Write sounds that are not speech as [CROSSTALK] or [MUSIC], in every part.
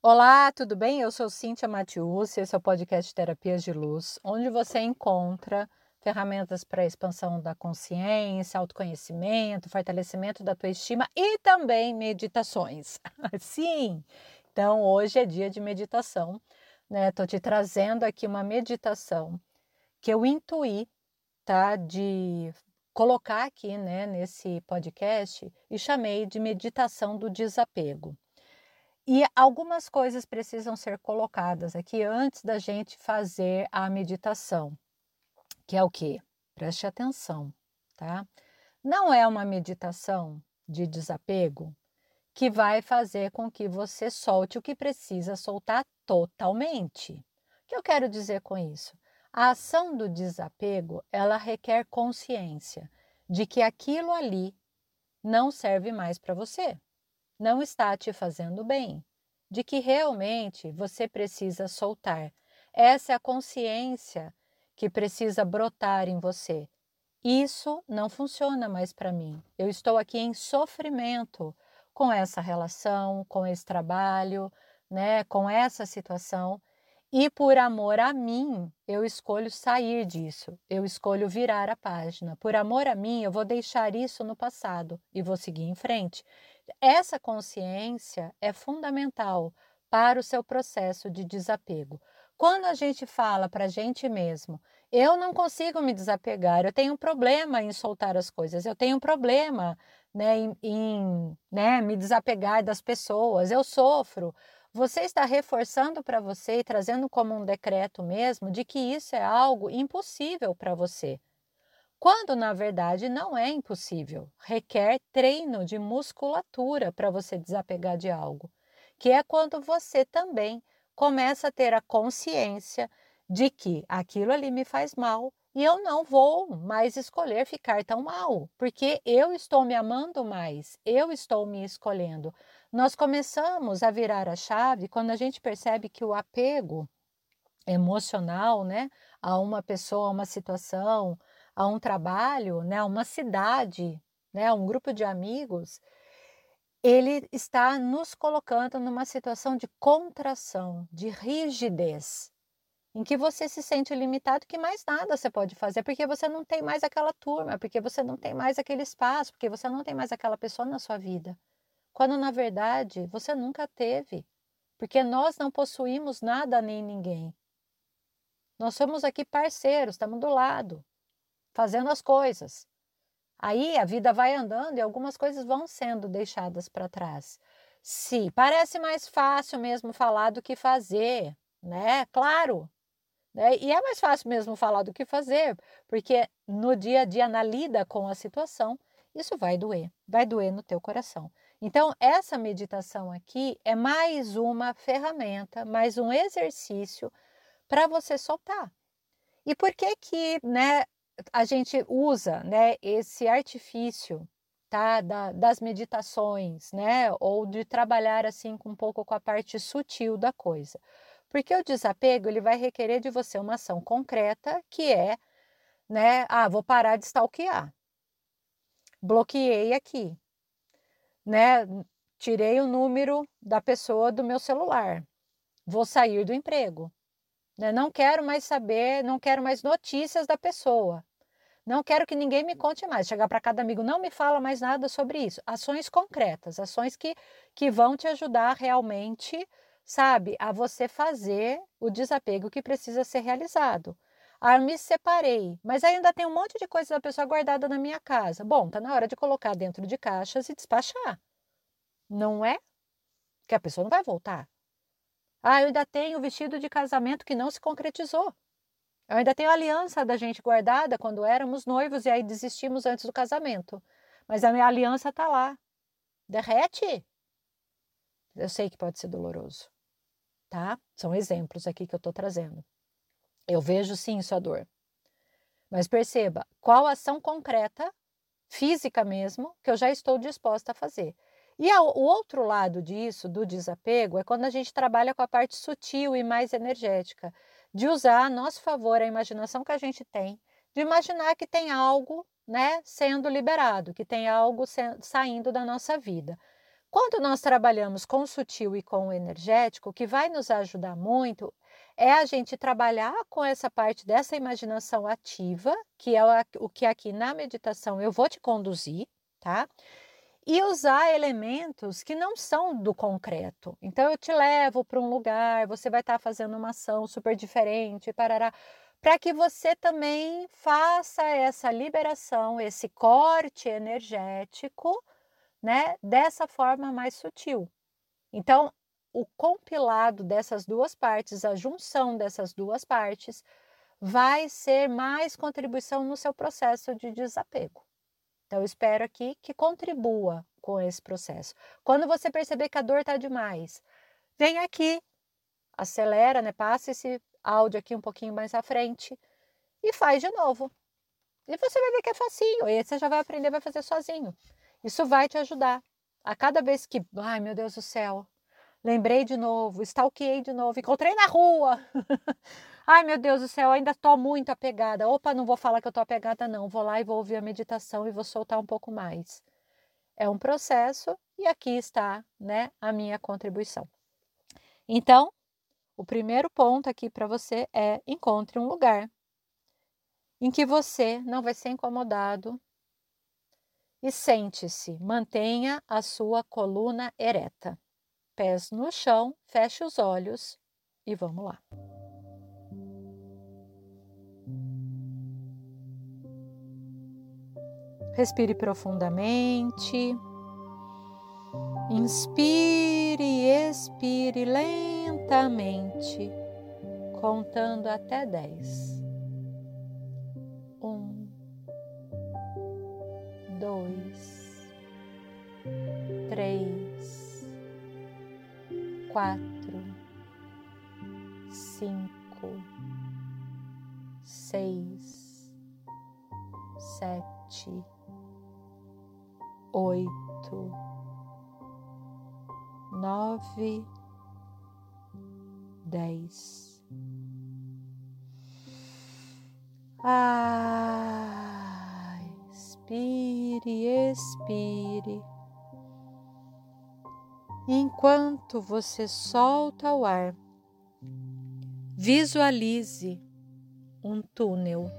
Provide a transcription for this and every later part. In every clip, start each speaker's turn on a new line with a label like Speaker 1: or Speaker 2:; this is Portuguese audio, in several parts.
Speaker 1: Olá, tudo bem? Eu sou Cíntia Matius, esse é o podcast Terapias de Luz, onde você encontra ferramentas para expansão da consciência, autoconhecimento, fortalecimento da tua estima e também meditações. [LAUGHS] Sim! Então, hoje é dia de meditação, né? Tô te trazendo aqui uma meditação que eu intuí, tá? De colocar aqui, né, nesse podcast e chamei de meditação do desapego. E algumas coisas precisam ser colocadas aqui antes da gente fazer a meditação, que é o que? Preste atenção, tá? Não é uma meditação de desapego que vai fazer com que você solte o que precisa soltar totalmente. O que eu quero dizer com isso? A ação do desapego, ela requer consciência de que aquilo ali não serve mais para você não está te fazendo bem, de que realmente você precisa soltar. Essa é a consciência que precisa brotar em você. Isso não funciona mais para mim. Eu estou aqui em sofrimento com essa relação, com esse trabalho, né, com essa situação. E por amor a mim, eu escolho sair disso, eu escolho virar a página. Por amor a mim, eu vou deixar isso no passado e vou seguir em frente. Essa consciência é fundamental para o seu processo de desapego. Quando a gente fala para a gente mesmo, eu não consigo me desapegar, eu tenho um problema em soltar as coisas, eu tenho um problema né, em, em né, me desapegar das pessoas, eu sofro você está reforçando para você e trazendo como um decreto mesmo de que isso é algo impossível para você. Quando na verdade não é impossível, requer treino de musculatura para você desapegar de algo, que é quando você também começa a ter a consciência de que aquilo ali me faz mal e eu não vou mais escolher ficar tão mal, porque eu estou me amando mais, eu estou me escolhendo. Nós começamos a virar a chave quando a gente percebe que o apego emocional, né, a uma pessoa, a uma situação, a um trabalho, né, a uma cidade, né, a um grupo de amigos, ele está nos colocando numa situação de contração, de rigidez, em que você se sente limitado, que mais nada você pode fazer, porque você não tem mais aquela turma, porque você não tem mais aquele espaço, porque você não tem mais aquela pessoa na sua vida quando na verdade você nunca teve, porque nós não possuímos nada nem ninguém. Nós somos aqui parceiros, estamos do lado, fazendo as coisas. Aí a vida vai andando e algumas coisas vão sendo deixadas para trás. Se parece mais fácil mesmo falar do que fazer, né? Claro. Né? E é mais fácil mesmo falar do que fazer, porque no dia a dia, na lida com a situação, isso vai doer, vai doer no teu coração. Então, essa meditação aqui é mais uma ferramenta, mais um exercício para você soltar. E por que que, né, a gente usa, né, esse artifício, tá, da, das meditações, né, ou de trabalhar assim com um pouco com a parte sutil da coisa? Porque o desapego, ele vai requerer de você uma ação concreta, que é, né, ah, vou parar de stalkear. Bloqueei aqui, né? Tirei o número da pessoa do meu celular. Vou sair do emprego. Né? Não quero mais saber, não quero mais notícias da pessoa. Não quero que ninguém me conte mais. Chegar para cada amigo, não me fala mais nada sobre isso. Ações concretas, ações que, que vão te ajudar realmente, sabe, a você fazer o desapego que precisa ser realizado. Ah, eu me separei, mas ainda tem um monte de coisa da pessoa guardada na minha casa. Bom, tá na hora de colocar dentro de caixas e despachar. Não é? Que a pessoa não vai voltar. Ah, eu ainda tenho o vestido de casamento que não se concretizou. Eu ainda tenho a aliança da gente guardada quando éramos noivos e aí desistimos antes do casamento. Mas a minha aliança tá lá. Derrete. Eu sei que pode ser doloroso, tá? São exemplos aqui que eu estou trazendo. Eu vejo sim sua dor. Mas perceba qual ação concreta, física mesmo, que eu já estou disposta a fazer. E o outro lado disso, do desapego, é quando a gente trabalha com a parte sutil e mais energética, de usar a nosso favor a imaginação que a gente tem, de imaginar que tem algo né, sendo liberado, que tem algo saindo da nossa vida. Quando nós trabalhamos com o sutil e com o energético, o que vai nos ajudar muito é a gente trabalhar com essa parte dessa imaginação ativa, que é o que aqui na meditação eu vou te conduzir, tá? E usar elementos que não são do concreto. Então eu te levo para um lugar, você vai estar tá fazendo uma ação super diferente, parará, para que você também faça essa liberação, esse corte energético, né, dessa forma mais sutil. Então, o compilado dessas duas partes, a junção dessas duas partes, vai ser mais contribuição no seu processo de desapego. Então, eu espero aqui que contribua com esse processo. Quando você perceber que a dor está demais, vem aqui, acelera, né? Passa esse áudio aqui um pouquinho mais à frente e faz de novo. E você vai ver que é facinho, e você já vai aprender, vai fazer sozinho. Isso vai te ajudar. A cada vez que, ai meu Deus do céu, lembrei de novo, stalkeei de novo, encontrei na rua. [LAUGHS] ai meu Deus do céu, ainda estou muito apegada. Opa, não vou falar que eu estou apegada, não. Vou lá e vou ouvir a meditação e vou soltar um pouco mais. É um processo e aqui está né, a minha contribuição. Então, o primeiro ponto aqui para você é encontre um lugar em que você não vai ser incomodado e sente-se, mantenha a sua coluna ereta. Pés no chão, feche os olhos e vamos lá. Respire profundamente. Inspire e expire lentamente, contando até dez. quatro, cinco, seis, sete, oito, nove, dez. Ah, expire, expire. Enquanto você solta o ar, visualize um túnel.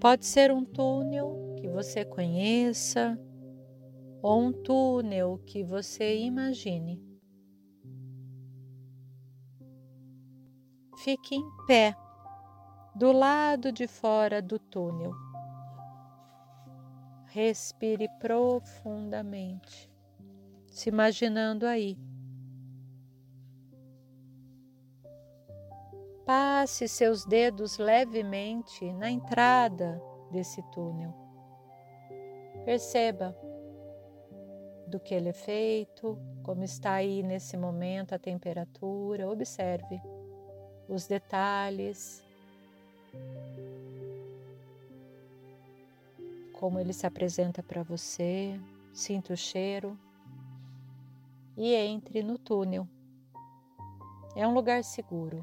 Speaker 1: Pode ser um túnel que você conheça ou um túnel que você imagine. Fique em pé do lado de fora do túnel. Respire profundamente se imaginando aí. Passe seus dedos levemente na entrada desse túnel. Perceba do que ele é feito, como está aí nesse momento a temperatura. Observe os detalhes, como ele se apresenta para você. Sinta o cheiro e entre no túnel. É um lugar seguro.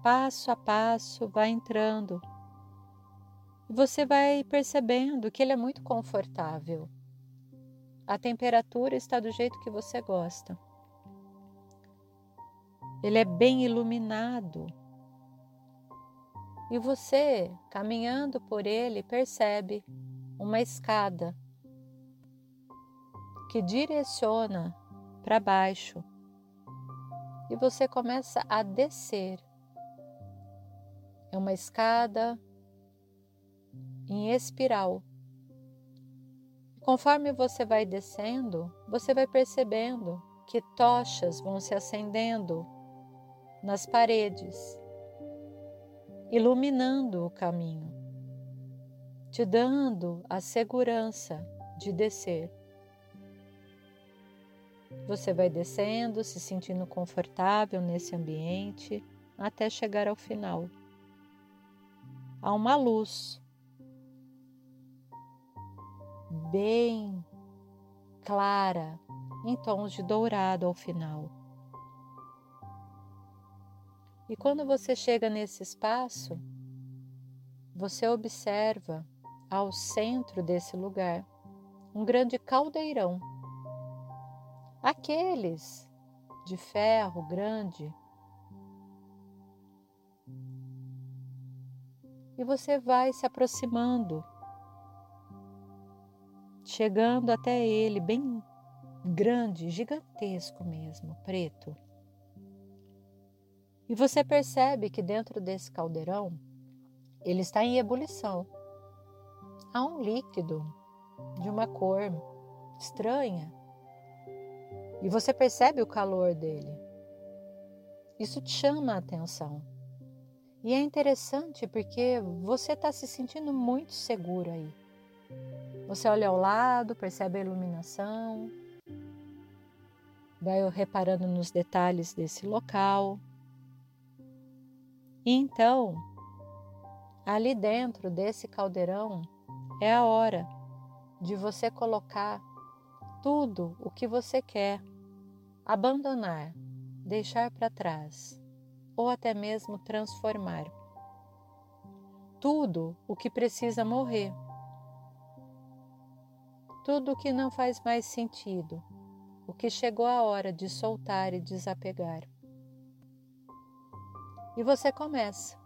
Speaker 1: Passo a passo, vai entrando. E você vai percebendo que ele é muito confortável. A temperatura está do jeito que você gosta. Ele é bem iluminado. E você, caminhando por ele, percebe uma escada que direciona para baixo e você começa a descer. É uma escada em espiral. Conforme você vai descendo, você vai percebendo que tochas vão se acendendo nas paredes, iluminando o caminho, te dando a segurança de descer. Você vai descendo, se sentindo confortável nesse ambiente até chegar ao final. Há uma luz bem clara, em tons de dourado ao final. E quando você chega nesse espaço, você observa ao centro desse lugar um grande caldeirão. Aqueles de ferro grande. E você vai se aproximando, chegando até ele, bem grande, gigantesco mesmo, preto. E você percebe que dentro desse caldeirão ele está em ebulição. Há um líquido de uma cor estranha. E você percebe o calor dele. Isso te chama a atenção. E é interessante porque você está se sentindo muito seguro aí. Você olha ao lado, percebe a iluminação, vai reparando nos detalhes desse local. E então, ali dentro desse caldeirão, é a hora de você colocar tudo o que você quer, abandonar, deixar para trás ou até mesmo transformar. Tudo o que precisa morrer. Tudo o que não faz mais sentido, o que chegou a hora de soltar e desapegar. E você começa.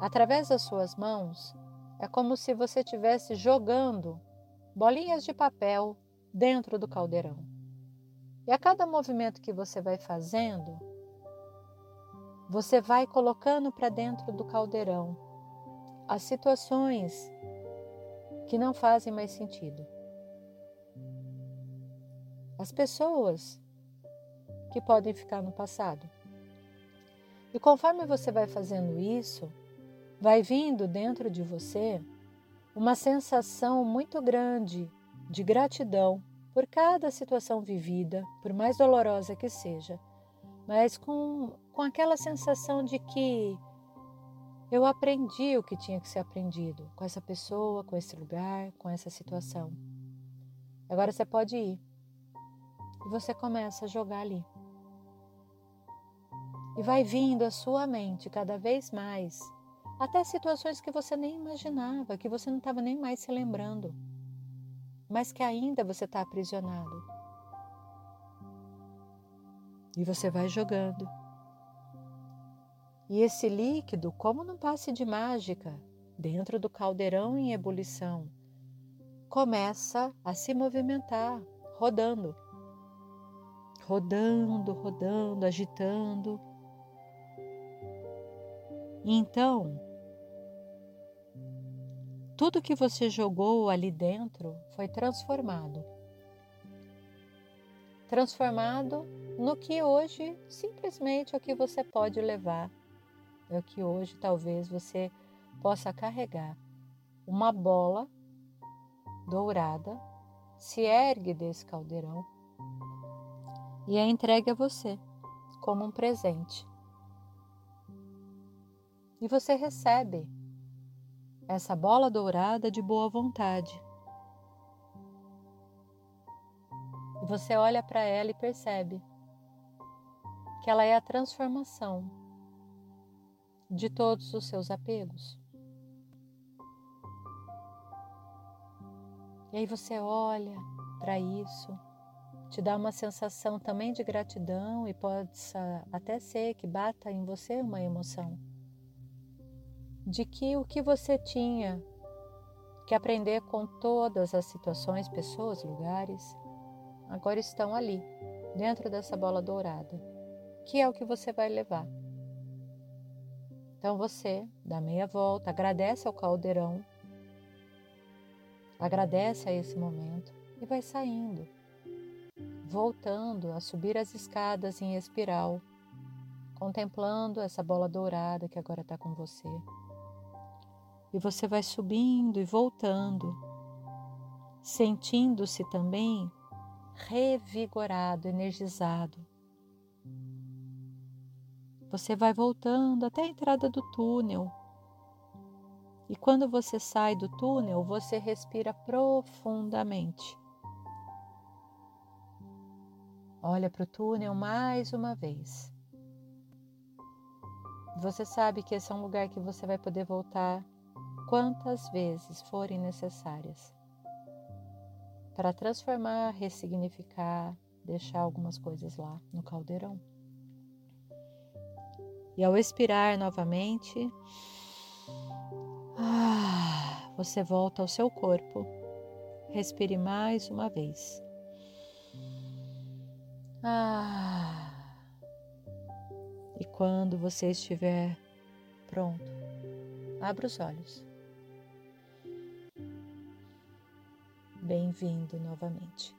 Speaker 1: Através das suas mãos, é como se você estivesse jogando bolinhas de papel dentro do caldeirão. E a cada movimento que você vai fazendo, você vai colocando para dentro do caldeirão as situações que não fazem mais sentido. As pessoas que podem ficar no passado. E conforme você vai fazendo isso, vai vindo dentro de você uma sensação muito grande de gratidão por cada situação vivida, por mais dolorosa que seja, mas com, com aquela sensação de que eu aprendi o que tinha que ser aprendido com essa pessoa, com esse lugar, com essa situação. Agora você pode ir e você começa a jogar ali. E vai vindo a sua mente cada vez mais até situações que você nem imaginava, que você não estava nem mais se lembrando, mas que ainda você está aprisionado. E você vai jogando. E esse líquido, como num passe de mágica, dentro do caldeirão em ebulição, começa a se movimentar, rodando. Rodando, rodando, agitando. Então, tudo que você jogou ali dentro foi transformado. Transformado no que hoje simplesmente é o que você pode levar, é que hoje talvez você possa carregar. Uma bola dourada se ergue desse caldeirão e é entregue a você como um presente. E você recebe essa bola dourada de boa vontade. E você olha para ela e percebe que ela é a transformação de todos os seus apegos. E aí você olha para isso, te dá uma sensação também de gratidão e pode até ser que bata em você uma emoção de que o que você tinha que aprender com todas as situações, pessoas, lugares, agora estão ali, dentro dessa bola dourada, que é o que você vai levar. Então você dá meia volta, agradece ao caldeirão, agradece a esse momento e vai saindo, voltando a subir as escadas em espiral, contemplando essa bola dourada que agora está com você. E você vai subindo e voltando, sentindo-se também revigorado, energizado. Você vai voltando até a entrada do túnel. E quando você sai do túnel, você respira profundamente. Olha para o túnel mais uma vez. Você sabe que esse é um lugar que você vai poder voltar quantas vezes forem necessárias para transformar, ressignificar, deixar algumas coisas lá no caldeirão. E ao expirar novamente, ah, você volta ao seu corpo. Respire mais uma vez. Ah. E quando você estiver pronto, abra os olhos. Bem-vindo novamente.